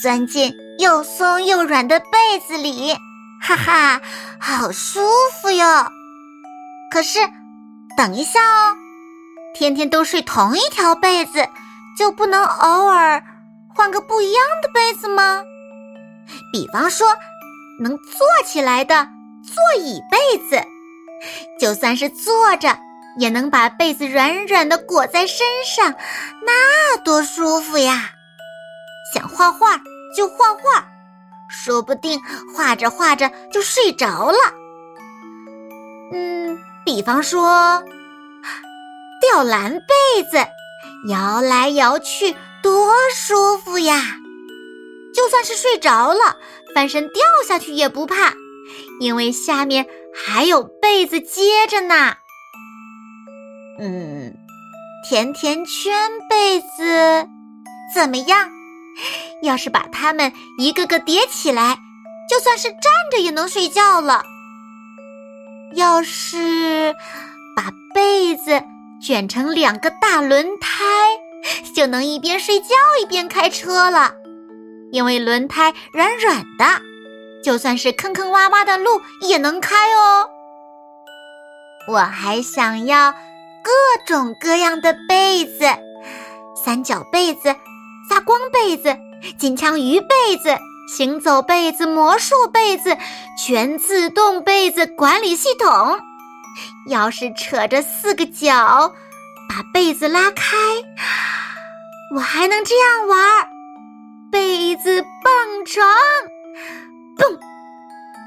钻进又松又软的被子里，哈哈，好舒服哟！可是，等一下哦，天天都睡同一条被子，就不能偶尔换个不一样的被子吗？比方说，能坐起来的座椅被子，就算是坐着，也能把被子软软的裹在身上，那多舒服呀！想画画。就画画，说不定画着画着就睡着了。嗯，比方说吊蓝被子，摇来摇去多舒服呀！就算是睡着了，翻身掉下去也不怕，因为下面还有被子接着呢。嗯，甜甜圈被子怎么样？要是把它们一个个叠起来，就算是站着也能睡觉了。要是把被子卷成两个大轮胎，就能一边睡觉一边开车了。因为轮胎软软的，就算是坑坑洼洼的路也能开哦。我还想要各种各样的被子：三角被子、发光被子。金枪鱼被子、行走被子、魔术被子、全自动被子管理系统。要是扯着四个角，把被子拉开，我还能这样玩儿：被子蹦床，蹦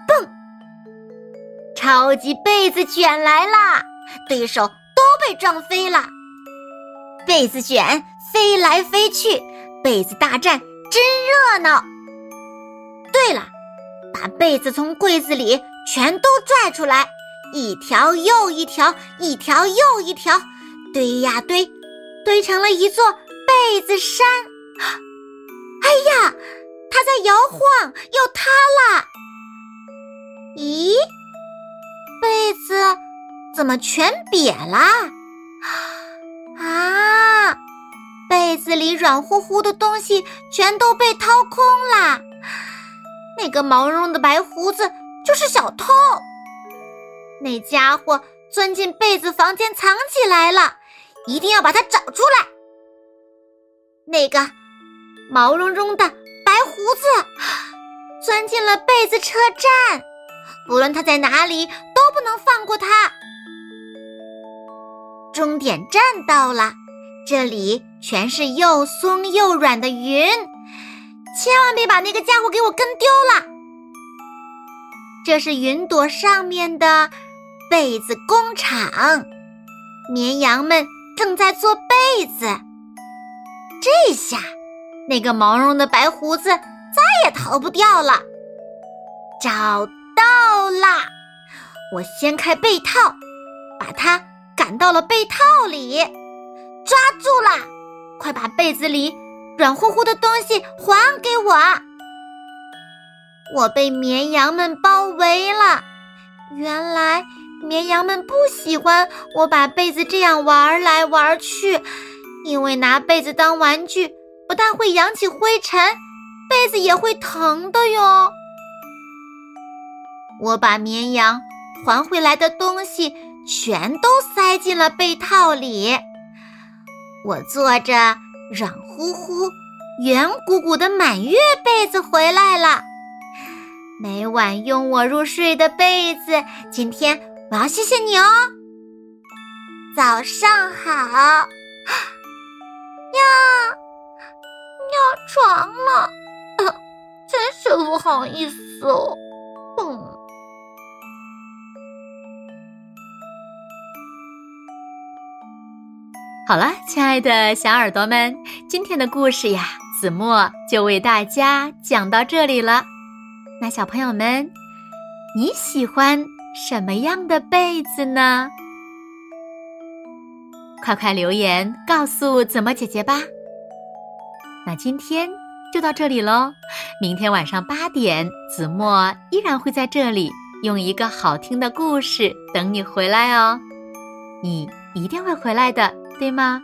蹦，超级被子卷来啦！对手都被撞飞了。被子卷飞来飞去，被子大战。真热闹！对了，把被子从柜子里全都拽出来，一条又一条，一条又一条，堆呀堆，堆成了一座被子山。哎呀，它在摇晃，要塌了！咦，被子怎么全瘪了？子里软乎乎的东西全都被掏空了，那个毛茸茸的白胡子就是小偷。那家伙钻进被子房间藏起来了，一定要把它找出来。那个毛茸茸的白胡子钻进了被子车站，不论他在哪里都不能放过他。终点站到了。这里全是又松又软的云，千万别把那个家伙给我跟丢了。这是云朵上面的被子工厂，绵羊们正在做被子。这下，那个毛茸的白胡子再也逃不掉了。找到啦！我掀开被套，把它赶到了被套里。抓住了！快把被子里软乎乎的东西还给我！我被绵羊们包围了。原来绵羊们不喜欢我把被子这样玩来玩去，因为拿被子当玩具不但会扬起灰尘，被子也会疼的哟。我把绵羊还回来的东西全都塞进了被套里。我坐着软乎乎、圆鼓鼓的满月被子回来了。每晚拥我入睡的被子，今天我要谢谢你哦。早上好呀，尿床了，真是不好意思哦。好了，亲爱的小耳朵们，今天的故事呀，子墨就为大家讲到这里了。那小朋友们，你喜欢什么样的被子呢？快快留言告诉子墨姐姐吧。那今天就到这里喽，明天晚上八点，子墨依然会在这里用一个好听的故事等你回来哦。你一定会回来的。对吗？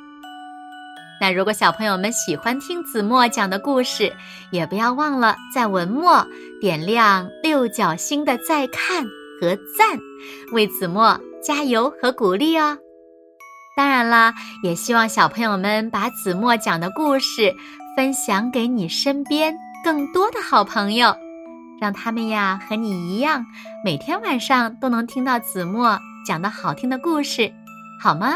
那如果小朋友们喜欢听子墨讲的故事，也不要忘了在文末点亮六角星的再看和赞，为子墨加油和鼓励哦。当然啦，也希望小朋友们把子墨讲的故事分享给你身边更多的好朋友，让他们呀和你一样，每天晚上都能听到子墨讲的好听的故事，好吗？